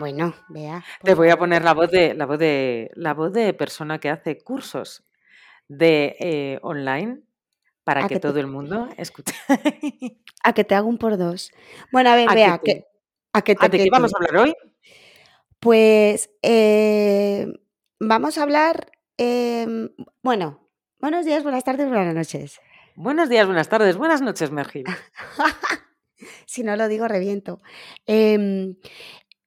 Bueno, vea. Te voy a poner la voz de la voz de la voz de persona que hace cursos de eh, online para que, todo el mundo escuche. a que te hago un por dos. Bueno, a ver, vea, que, a que te, ¿De qué vamos a hablar hoy? Pues eh, vamos a hablar, em, bueno, buenos días, buenas tardes, buenas noches. Buenos días, buenas tardes, buenas noches, Mergil. si no lo digo, reviento. Eh,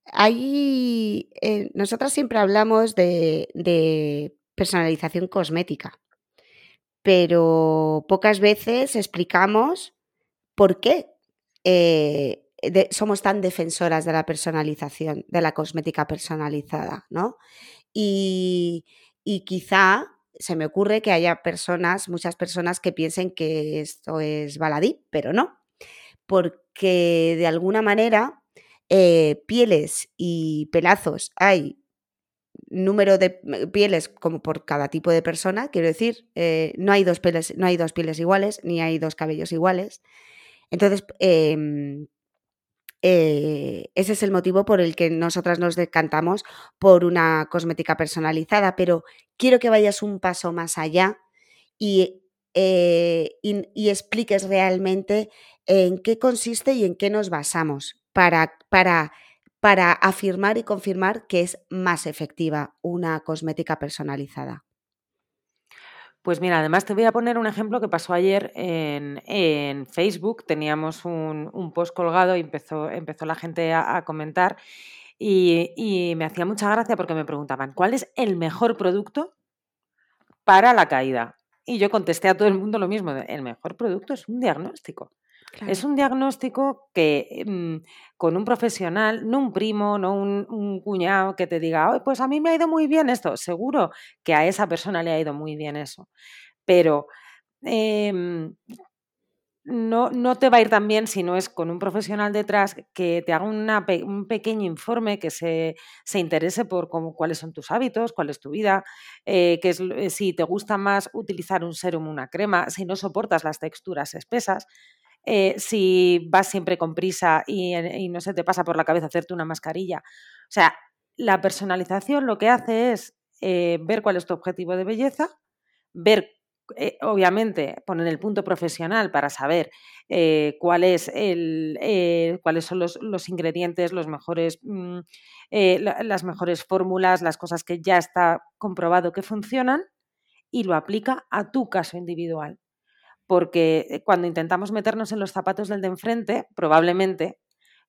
hay, eh, nosotros siempre hablamos de, personalización cosmética, pero pocas veces explicamos por qué eh, somos tan defensoras de la personalización, de la cosmética personalizada, ¿no? Y, y quizá se me ocurre que haya personas, muchas personas que piensen que esto es baladí, pero no, porque de alguna manera eh, pieles y pelazos hay número de pieles como por cada tipo de persona, quiero decir, eh, no, hay dos pieles, no hay dos pieles iguales, ni hay dos cabellos iguales. Entonces, em, eh, ese es el motivo por el que nosotras nos decantamos por una cosmética personalizada, pero quiero que vayas un paso más allá y, y expliques realmente en qué consiste y en qué nos basamos para, para, para afirmar y confirmar que es más efectiva una cosmética personalizada. Pues mira, además te voy a poner un ejemplo que pasó ayer en, Facebook. Teníamos un, post colgado y empezó, empezó la gente a, comentar y, y, me hacía mucha gracia porque me preguntaban, ¿cuál es el mejor producto para la caída? Y yo contesté a todo el mundo lo mismo, el mejor producto es un diagnóstico. Es un diagnóstico que mm, con un profesional, no un primo, no un, cuñado que te diga, pues a mí me ha ido muy bien esto. Seguro que a esa persona le ha ido muy bien eso. Pero em, no, no, te va a ir tan bien si no es con un profesional detrás que te haga un pequeño informe, que se, interese por cómo, cuáles son tus hábitos, cuál es tu vida, eh, que eh, si te gusta más utilizar un serum una crema, si no soportas las texturas espesas. Eh, si vas siempre con prisa y, no se te pasa por la cabeza hacerte una mascarilla. O sea, la personalización lo que hace es eh, ver cuál es tu objetivo de belleza, ver, eh, obviamente, poner el punto profesional para saber cuál es el, cuáles son los, ingredientes, los mejores, mm, las mejores fórmulas, las cosas que ya está comprobado que funcionan y lo aplica a tu caso individual porque eh, cuando intentamos meternos en los zapatos del de enfrente, probablemente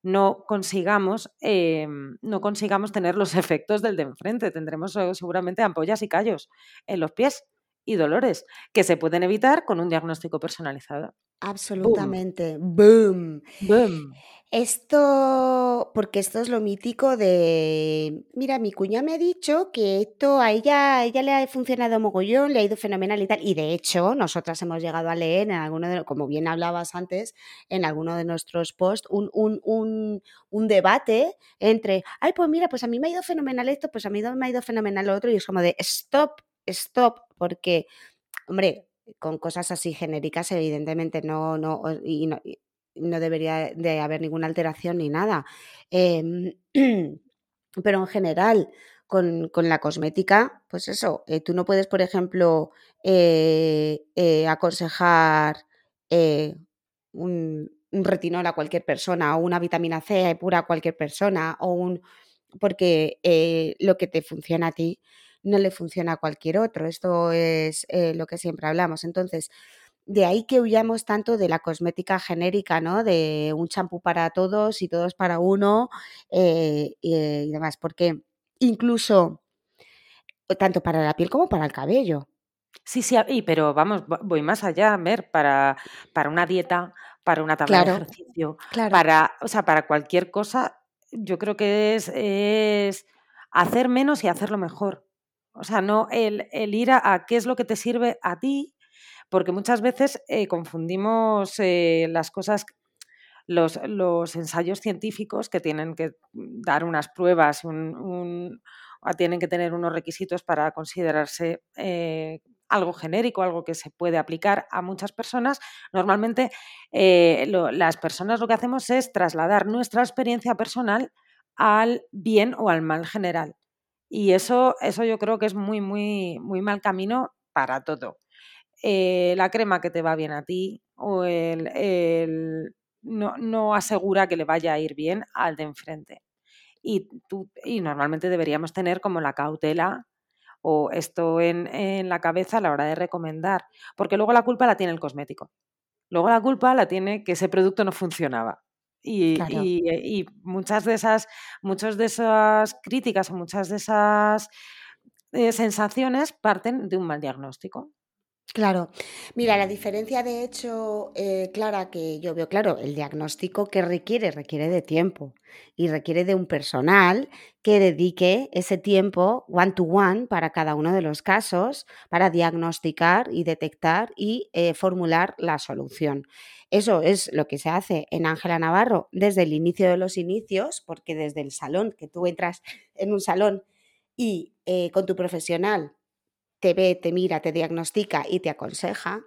no consigamos, em, no consigamos tener los efectos del de enfrente. Tendremos eh, seguramente ampollas y callos en los pies y dolores que se pueden evitar con un diagnóstico personalizado. Absolutamente. Boom. Boom. Esto, porque esto es lo mítico de, mira, mi cuña me ha dicho que esto a ella, ella le ha funcionado mogollón, le ha ido fenomenal y tal. Y de hecho, nosotras hemos llegado a leer en alguno de, como bien hablabas antes, en alguno de nuestros posts, un, un, un, un debate entre, ay, pues mira, pues a mí me ha ido fenomenal esto, pues a mí me ha ido fenomenal lo otro. Y es como de, stop, stop, porque, hombre, con cosas así genéricas, evidentemente no, no, y no, no debería de haber ninguna alteración ni nada. Em, pero en general, con, la cosmética, pues eso, eh, tú no puedes, por ejemplo, eh, eh, aconsejar un, retinol a cualquier persona o una vitamina C pura a cualquier persona o un porque lo que te funciona a ti no le funciona a cualquier otro. Esto es lo que siempre hablamos. Entonces, de ahí que huyamos tanto de la cosmética genérica, ¿no? De un champú para todos y todos para uno eh, y demás, porque incluso tanto para la piel como para el cabello. Sí, sí, pero vamos, voy más allá, ver, para, para una dieta, para una tabla de ejercicio, para, o sea, para cualquier cosa, yo creo que es, es hacer menos y hacerlo mejor. O sea, no el, ir a, qué es lo que te sirve a ti, porque muchas veces eh, confundimos eh, las cosas, los, ensayos científicos que tienen que dar unas pruebas, un, tienen que tener unos requisitos para considerarse eh, algo genérico, algo que se puede aplicar a muchas personas. Normalmente las personas lo que hacemos es trasladar nuestra experiencia personal al bien o al mal general. Y eso, eso yo creo que es muy, muy, muy mal camino para todo. Eh, la crema que te va bien a ti o el, no, no, asegura que le vaya a ir bien al de enfrente. Y, tú, y normalmente deberíamos tener como la cautela o esto en, en, la cabeza a la hora de recomendar, porque luego la culpa la tiene el cosmético. Luego la culpa la tiene que ese producto no funcionaba. Y, muchas de esas, muchas de esas críticas o muchas de esas eh, sensaciones parten de un mal diagnóstico. Claro. Mira, la diferencia de hecho, eh, Clara, que yo veo, claro, el diagnóstico que requiere, requiere de tiempo y requiere de un personal que dedique ese tiempo one to one para cada uno de los casos para diagnosticar y detectar y eh, formular la solución. Eso es lo que se hace en Ángela Navarro desde el inicio de los inicios, porque desde el salón, que tú entras en un salón y eh, con tu profesional te ve, te mira, te diagnostica y te aconseja.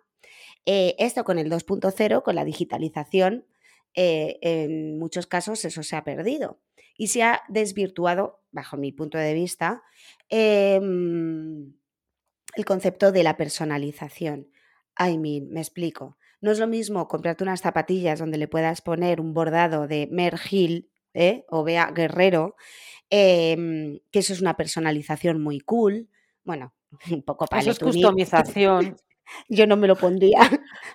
Eh, esto con el 2.0, con la digitalización, eh, en muchos casos eso se ha perdido y se ha desvirtuado, bajo mi punto de vista, em, el concepto de la personalización. I mean, me explico. No es lo mismo comprarte unas zapatillas donde le puedas poner un bordado de Mer Hill ¿eh? o Bea Guerrero, em, que eso es una personalización muy cool. Bueno, un poco para Eso es customización. Yo no me lo pondría.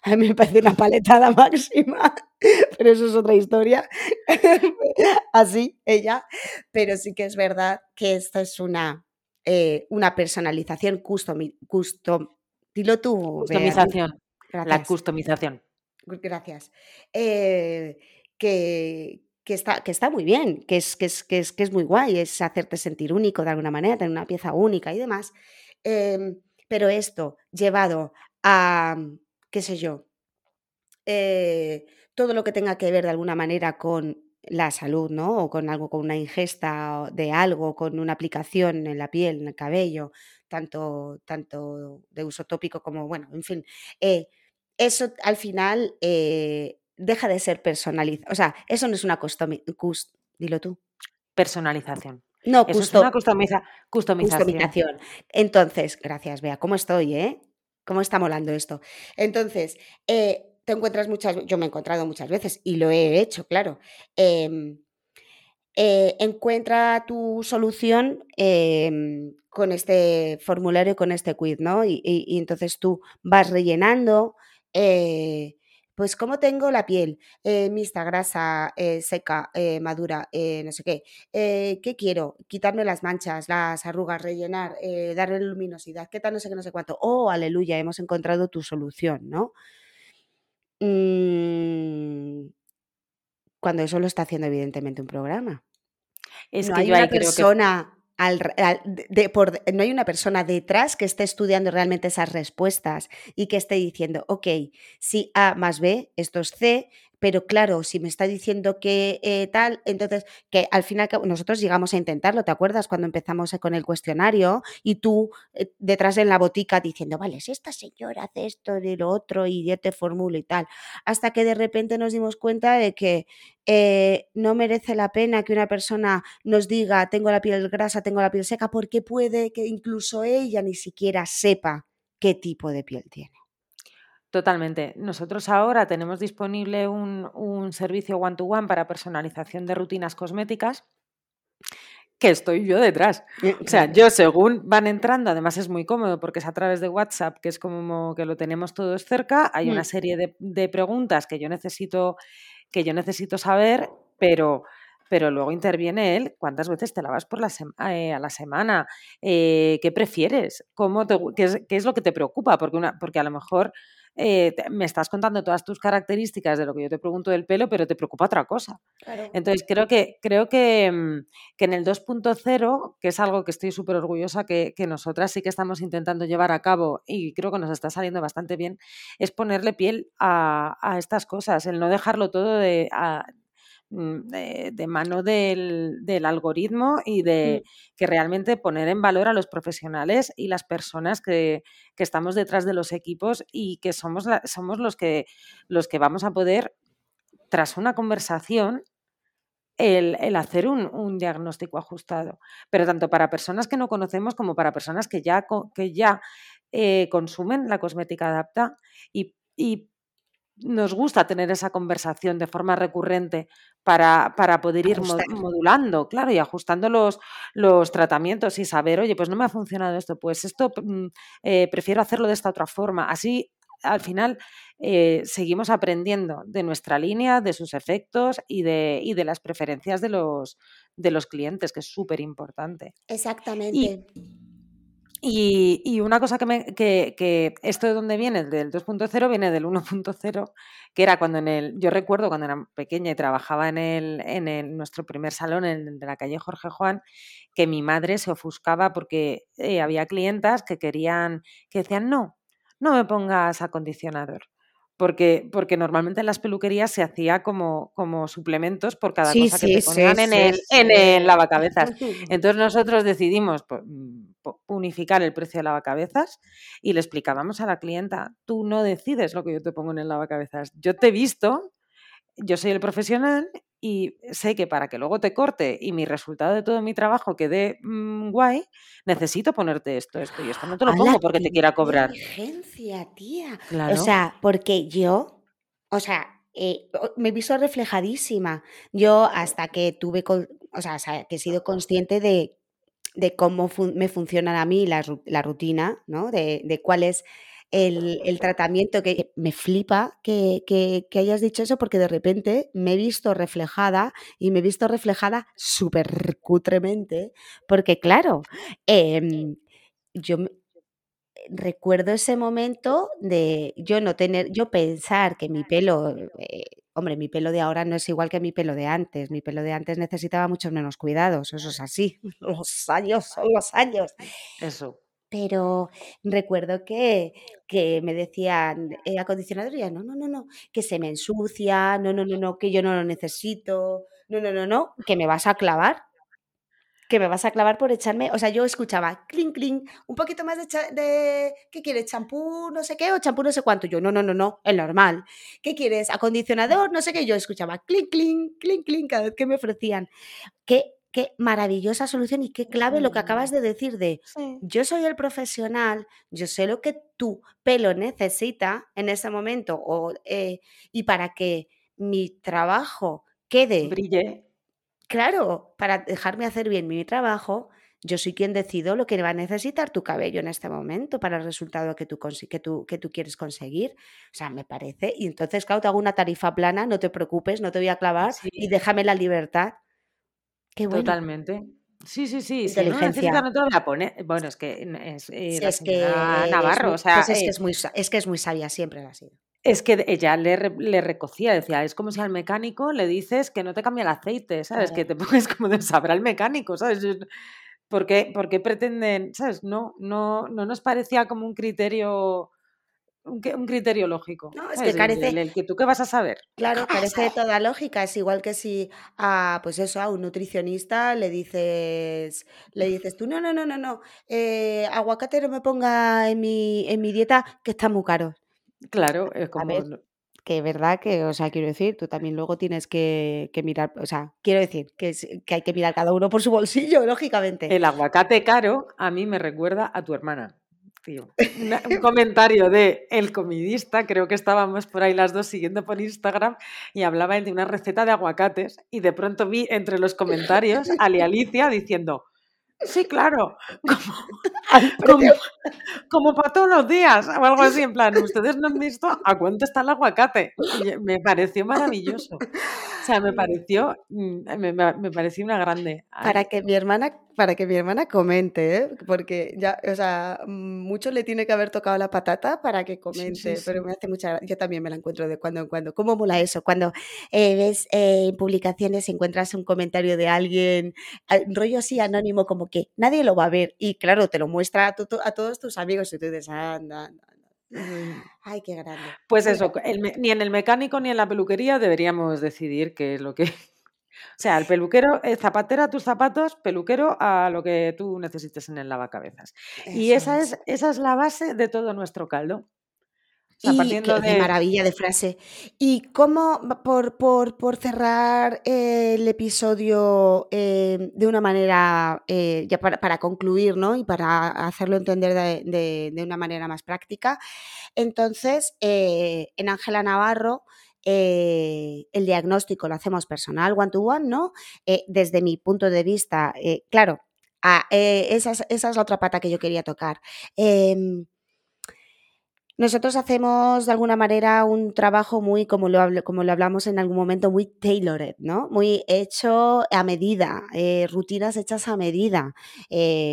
A mí me parece una paletada máxima, pero eso es otra historia. Así, ella. Pero sí que es verdad que esto es una, eh, una personalización custom, custom, dilo tú. Customización. La customización. Gracias. Eh, que, que está, que está muy bien, que es, que, es, que, es, que es muy guay, es hacerte sentir único de alguna manera, tener una pieza única y demás. Em, pero esto llevado a, qué sé yo, eh, todo lo que tenga que ver de alguna manera con la salud, ¿no? O con algo, con una ingesta de algo, con una aplicación en la piel, en el cabello, tanto, tanto de uso tópico como, bueno, en fin. Eh, eso al final eh, deja de ser personalizado. O sea, eso no es una customización. Dilo tú. Personalización. No, eso es una customización. Entonces, gracias, Bea. ¿Cómo estoy, eh? ¿Cómo está molando esto? Entonces, eh, te encuentras muchas yo me he encontrado muchas veces y lo he hecho, claro. Em, eh, encuentra tu solución em, con este formulario, con este quiz, ¿no? Y, entonces tú vas rellenando, eh, pues cómo tengo la piel, eh, mixta, grasa, seca, madura, no sé qué. ¿Qué quiero? Quitarme las manchas, las arrugas, rellenar, darle luminosidad, qué tal, no sé qué, no sé cuánto. Oh, aleluya, hemos encontrado tu solución, ¿no? Mm, cuando eso lo está haciendo evidentemente un programa. Es no que hay una persona no hay una persona detrás que esté estudiando realmente esas respuestas y que esté diciendo, ok, si A más B, esto es C, pero claro, si me está diciendo que eh, tal, entonces que al final nosotros llegamos a intentarlo, ¿te acuerdas cuando empezamos con el cuestionario y tú eh, detrás en la botica diciendo, vale, si esta señora hace esto y lo otro y yo te formulo y tal, hasta que de repente nos dimos cuenta de que eh, no merece la pena que una persona nos diga, tengo la piel grasa, tengo la piel seca, porque puede que incluso ella ni siquiera sepa qué tipo de piel tiene. Totalmente. Nosotros ahora tenemos disponible un, servicio one-to-one para personalización de rutinas cosméticas que estoy yo detrás. O sea, yo según van entrando, además es muy cómodo porque es a través de WhatsApp, que es como que lo tenemos todos cerca, hay una mm. serie de, preguntas que yo necesito, que yo necesito saber, pero, pero luego interviene él, ¿cuántas veces te lavas por la eh, a la semana? Eh, ¿Qué prefieres? ¿Cómo qué, es, lo que te preocupa? Porque, una, porque a lo mejor eh, me estás contando todas tus características de lo que yo te pregunto del pelo, pero te preocupa otra cosa. Entonces, creo que, creo que, mm, que en el 2.0, que es algo que estoy súper orgullosa que, que, nosotras sí que estamos intentando llevar a cabo y creo que nos está saliendo bastante bien, es ponerle piel a, a estas cosas, el no dejarlo todo de, de, mano del, algoritmo y de mm. que realmente poner en valor a los profesionales y las personas que, estamos detrás de los equipos y que somos, somos los, que, los que vamos a poder, tras una conversación, el, hacer un, diagnóstico ajustado. Pero tanto para personas que no conocemos como para personas que ya, que ya eh, consumen la cosmética adapta y, y nos gusta tener esa conversación de forma recurrente para, para poder ir modulando, claro, y ajustando los, los, tratamientos y saber, oye, pues no me ha funcionado esto, pues esto mm, eh, prefiero hacerlo de esta otra forma. Así, al final, eh, seguimos aprendiendo de nuestra línea, de sus efectos y de, y de las preferencias de los, de los clientes, que es súper importante. Exactamente. Y, una cosa que, me, que, esto de dónde viene, del 2.0, viene del 1.0, que era cuando en el, yo recuerdo cuando era pequeña y trabajaba en, el, en el, nuestro primer salón, en el de la calle Jorge Juan, que mi madre se ofuscaba porque eh, había clientas que querían, que decían, no, no me pongas acondicionador porque, porque normalmente en las peluquerías se hacía como, como suplementos por cada cosa que te ponían en, el, en el lavacabezas. Entonces nosotros decidimos mm, unificar el precio de lavacabezas y le explicábamos a la clienta, tú no decides lo que yo te pongo en el lavacabezas, yo te he visto, yo soy el profesional y sé que para que luego te corte y mi resultado de todo mi trabajo quede mm, guay, necesito ponerte esto, esto y esto. No te lo pongo porque te quiera cobrar. Inteligencia, tía. O sea, porque yo, o sea, eh, me he visto reflejadísima. Yo hasta que tuve, o sea, que he sido consciente de, de cómo me funciona a mí la, la rutina, ¿no? De, de cuál es el, tratamiento, que me flipa que, hayas dicho eso porque de repente me he visto reflejada y me he visto reflejada súper cutremente, porque claro, em, yo recuerdo ese momento de yo no tener, yo pensar que mi pelo, eh, hombre, mi pelo de ahora no es igual que mi pelo de antes, mi pelo de antes necesitaba muchos menos cuidados, eso es así, los años son los años. Eso pero recuerdo que, que me decían, eh, acondicionador, ya, no, no, no, no, que se me ensucia, no, no, no, no, que yo no lo necesito, no, no, no, no, que me vas a clavar, que me vas a clavar por echarme, o sea, yo escuchaba, clink, clink, un poquito más de, de ¿qué quieres? ¿Champú no sé qué o champú no sé cuánto? Yo, no, no, no, no, el normal. ¿Qué quieres? ¿Acondicionador? No sé qué, yo escuchaba, clink, clink, clink, clink, cada vez que me ofrecían. Que qué maravillosa solución y qué clave lo que acabas de decir de yo soy el profesional, yo sé lo que tu pelo necesita en ese momento o, eh, y para que mi trabajo quede... Brille. Claro, para dejarme hacer bien mi trabajo, yo soy quien decido lo que va a necesitar tu cabello en este momento para el resultado que tú, que tú, que tú quieres conseguir. O sea, me parece. Y entonces, claro, te hago una tarifa plana, no te preocupes, no te voy a clavar y déjame la libertad. Totalmente. Sí, sí, sí. Si no necesita, no te lo voy a poner. Bueno, es que es, eh, es que Navarro, o sea, pues es, que es, muy, es que es muy sabia, siempre ha sido. Es que ella le, le, recocía, decía, es como si al mecánico le dices que no te cambia el aceite, ¿sabes? Que te pones como de sabrá el mecánico, ¿sabes? ¿Por qué, ¿Por qué pretenden, ¿sabes? No, no, no nos parecía como un criterio un, criterio lógico. No, es que carece. El, que tú qué vas a saber. Claro, carece de toda lógica. Es igual que si a, pues eso, a un nutricionista le dices, le dices tú, no, no, no, no, no, eh, aguacate no me ponga en mi, en mi dieta que está muy caro. Claro, es como. que es verdad que, o sea, quiero decir, tú también luego tienes que, mirar, o sea, quiero decir que, que hay que mirar cada uno por su bolsillo, lógicamente. El aguacate caro a mí me recuerda a tu hermana un comentario de El Comidista, creo que estábamos por ahí las dos siguiendo por Instagram y hablaba de una receta de aguacates y de pronto vi entre los comentarios a Alicia diciendo, sí, claro, como, como para todos los días, o algo así, en plan, ustedes no han visto a cuánto está el aguacate. me pareció maravilloso. O sea, me pareció, mm, me, me pareció una grande. Para que mi hermana para que mi hermana comente, ¿eh? porque ya, o sea, mucho le tiene que haber tocado la patata para que comente, pero me hace mucha yo también me la encuentro de cuando en cuando. ¿Cómo mola eso? Cuando eh, ves eh, en publicaciones encuentras un comentario de alguien, rollo así anónimo, como que nadie lo va a ver, y claro, te lo muestra a, a todos tus amigos y tú dices, anda, anda. Ay, qué grande. Pues eso, ni en el mecánico ni en la peluquería deberíamos decidir qué es lo que o sea, el peluquero, el zapatero a tus zapatos, peluquero a lo que tú necesites en el lavacabezas. y esa es. esa es la base de todo nuestro caldo. Y de... maravilla de frase. Y cómo, por, por, cerrar el episodio eh, de una manera, eh, ya para, concluir, ¿no? Y para hacerlo entender de, una manera más práctica, entonces, eh, en Ángela Navarro eh, el diagnóstico lo hacemos personal, one to one, ¿no? Eh, desde mi punto de vista, eh, claro, esa, es, la otra pata que yo quería tocar. Nosotros hacemos de alguna manera un trabajo muy, como lo, como lo hablamos en algún momento, muy tailored, ¿no? Muy hecho a medida, rutinas hechas a medida,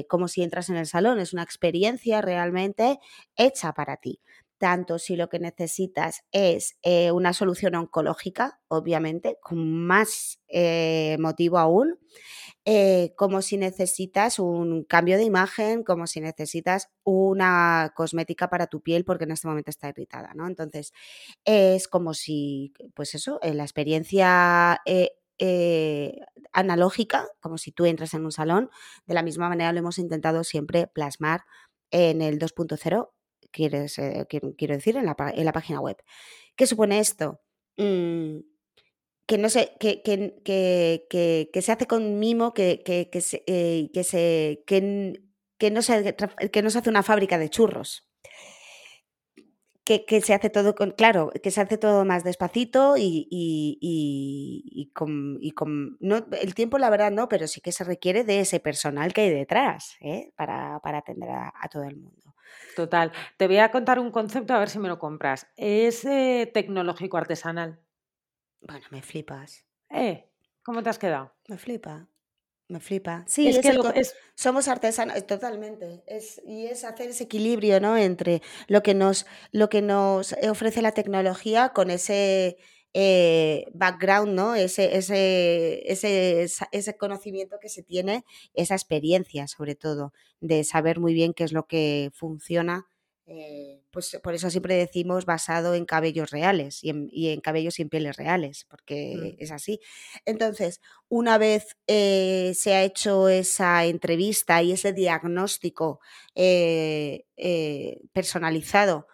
como si entras en el salón, es una experiencia realmente hecha para ti tanto si lo que necesitas es eh, una solución oncológica, obviamente, con más eh, motivo aún, eh, como si necesitas un cambio de imagen, como si necesitas una cosmética para tu piel porque en este momento está irritada, ¿no? Entonces, es como si, pues eso, la experiencia analógica, como si tú entras en un salón, de la misma manera lo hemos intentado siempre plasmar en el 2.0 quieres, eh, quiero decir, en la, en la, página web. ¿Qué supone esto? Mm, que no se, que, que, que, que, se hace con mimo, que, que, se, eh, que, se, que, no se, que no se hace una fábrica de churros. Que, se hace todo con, claro, que se hace todo más despacito y, y, y, con, y con no, el tiempo la verdad no, pero sí que se requiere de ese personal que hay detrás ¿eh? para, para, atender a, todo el mundo. Total. Te voy a contar un concepto a ver si me lo compras. Es eh, tecnológico artesanal. Bueno, me flipas. ¿Eh? ¿Cómo te has quedado? Me flipa. Me flipa. Sí, es, que somos artesanos, eh, totalmente. Es, y es hacer ese equilibrio, ¿no? Entre lo que nos, lo que nos ofrece la tecnología con ese eh, background, ¿no? Ese, ese, ese, ese conocimiento que se tiene, esa experiencia sobre todo, de saber muy bien qué es lo que funciona. Eh, pues por eso siempre decimos basado en cabellos reales y en, cabellos sin pieles reales, porque mm. es así. Entonces, una vez eh, se ha hecho esa entrevista y ese diagnóstico personalizado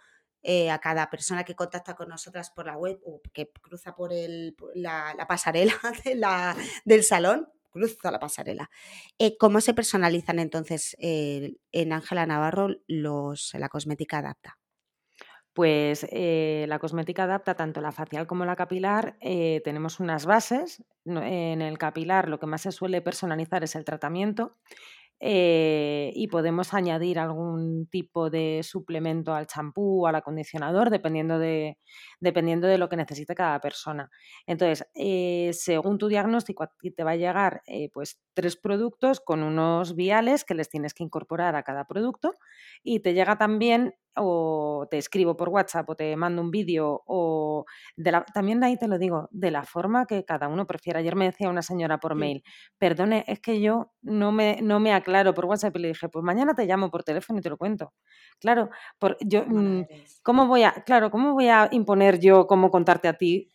eh, a cada persona que contacta con nosotras por la web o que cruza por, el, la, pasarela del salón, cruza la pasarela. Eh, ¿Cómo se personalizan entonces eh, en Ángela Navarro los, la cosmética adapta? Pues la cosmética adapta tanto la facial como la capilar. tenemos unas bases. En el capilar lo que más se suele personalizar es el tratamiento. Eh, y podemos añadir algún tipo de suplemento al champú o al acondicionador dependiendo de, dependiendo de lo que necesite cada persona. Entonces, eh, según tu diagnóstico, te va a llegar eh, pues tres productos con unos viales que les tienes que incorporar a cada producto y te llega también o te escribo por WhatsApp o te mando un vídeo o de la, también de ahí te lo digo, de la forma que cada uno prefiera. Ayer me decía una señora por mail, perdone, es que yo no me, no me aclaro por WhatsApp y le dije, pues mañana te llamo por teléfono y te lo cuento. Claro, por, yo, mm, ¿cómo voy a, claro, cómo voy a imponer yo cómo contarte a ti?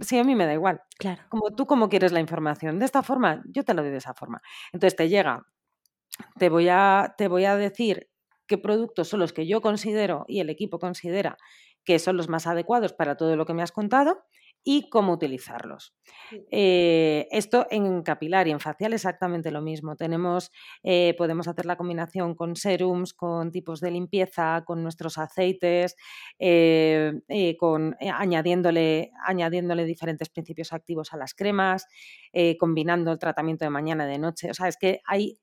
sí, a mí me da igual. Claro. Como tú cómo quieres la información. De esta forma, yo te lo doy de esa forma. Entonces te llega, te voy a, te voy a decir qué productos son los que yo considero y el equipo considera que son los más adecuados para todo lo que me has contado y cómo utilizarlos. Eh, esto en capilar y en facial exactamente lo mismo. Tenemos, eh, podemos hacer la combinación con serums, con tipos de limpieza, con nuestros aceites, eh, con, añadiéndole, añadiéndole diferentes principios activos a las cremas, combinando el tratamiento de mañana y de noche. O sea, es que hay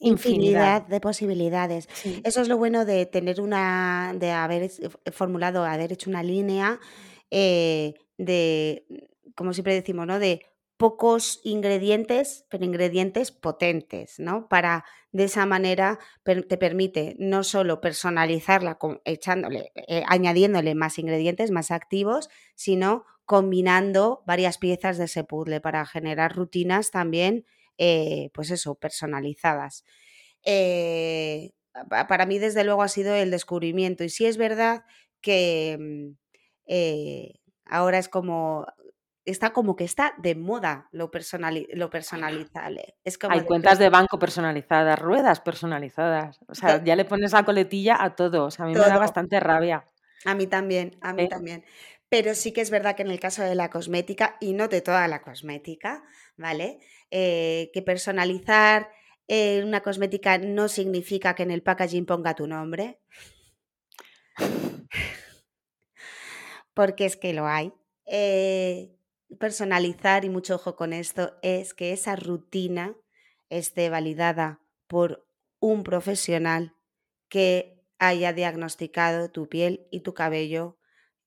infinidad, de posibilidades. Eso es lo bueno de tener una, de haber formulado, haber hecho una línea eh, de, como siempre decimos, ¿no? De pocos ingredientes, pero ingredientes potentes, ¿no? Para de esa manera te permite no solo personalizarla echándole, eh, añadiéndole más ingredientes más activos, sino combinando varias piezas de ese puzzle para generar rutinas también, eh, pues eso, personalizadas. Eh, para mí, desde luego, ha sido el descubrimiento. Y sí es verdad que mm, ahora es como está como que está de moda lo, personali lo personalizable. Es como Hay cuentas de banco personalizadas, ruedas personalizadas. O sea, ya le pones la coletilla a todo. O sea, a mí me da bastante rabia. A mí también, a mí también. Pero sí que es verdad que en el caso de la cosmética, y no de toda la cosmética, ¿vale? Eh, que personalizar eh, una cosmética no significa que en el packaging ponga tu nombre. Porque es que lo hay. Eh, personalizar, y mucho ojo con esto, es que esa rutina esté validada por un profesional que haya diagnosticado tu piel y tu cabello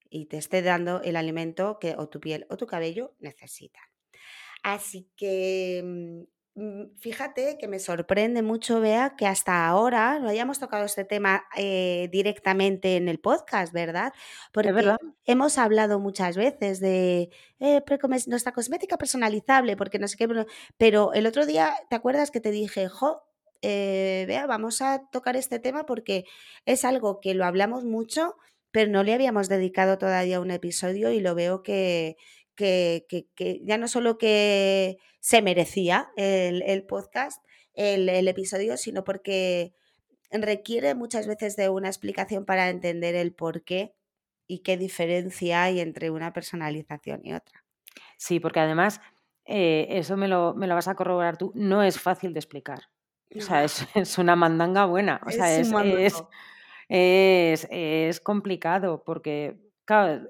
y te esté dando el alimento que o tu piel o tu cabello necesitan. Así que mm, Mm, fíjate que me sorprende mucho, Bea, que hasta ahora no hayamos tocado este tema eh, directamente en el podcast, ¿verdad? Porque verdad. hemos hablado muchas veces de eh, nuestra cosmética personalizable, porque no sé qué, pero el otro día, ¿te acuerdas que te dije, jo, eh, Bea, vamos a tocar este tema porque es algo que lo hablamos mucho, pero no le habíamos dedicado todavía un episodio y lo veo que, que, ya no solo que se merecía el, podcast, el, episodio, sino porque requiere muchas veces de una explicación para entender el por qué y qué diferencia hay entre una personalización y otra. Sí, porque además, eh, eso me lo, me lo, vas a corroborar tú, no es fácil de explicar. O sea, es, una mandanga buena. O sea, es, es, es, complicado porque, claro,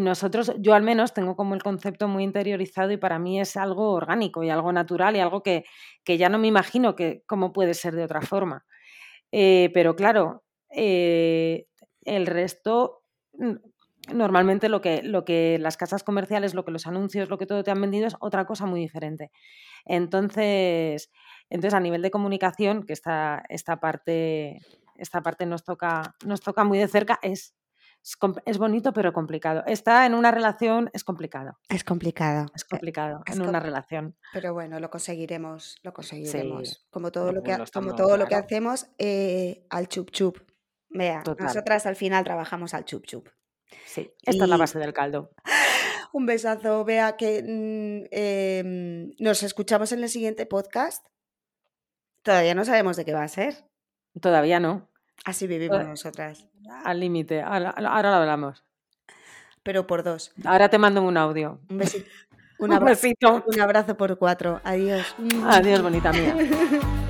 nosotros, yo al menos tengo como el concepto muy interiorizado y para mí es algo orgánico y algo natural y algo que, ya no me imagino que cómo puede ser de otra forma. Eh, pero claro, eh, el resto, normalmente lo que, lo que las casas comerciales, lo que los anuncios, lo que todo te han vendido es otra cosa muy diferente. Entonces, entonces a nivel de comunicación, que esta, esta parte, esta parte nos toca, nos toca muy de cerca, es es, bonito pero complicado. Está en una relación es complicado. Es complicado. Es complicado en una relación. Pero bueno, lo conseguiremos, lo conseguiremos. como todo lo que, como todo lo que hacemos eh, al chup chup. Vea, nosotras al final trabajamos al chup chup. Sí, esta es la base del caldo. Un besazo, vea que mm, em, nos escuchamos en el siguiente podcast. Todavía no sabemos de qué va a ser. Todavía no. Así vivimos nosotras. Al límite, ahora, lo hablamos. Pero por dos. Ahora te mando un audio. Un besito. Un, abrazo, un besito. Un abrazo por cuatro. Adiós. Adiós, bonita mía.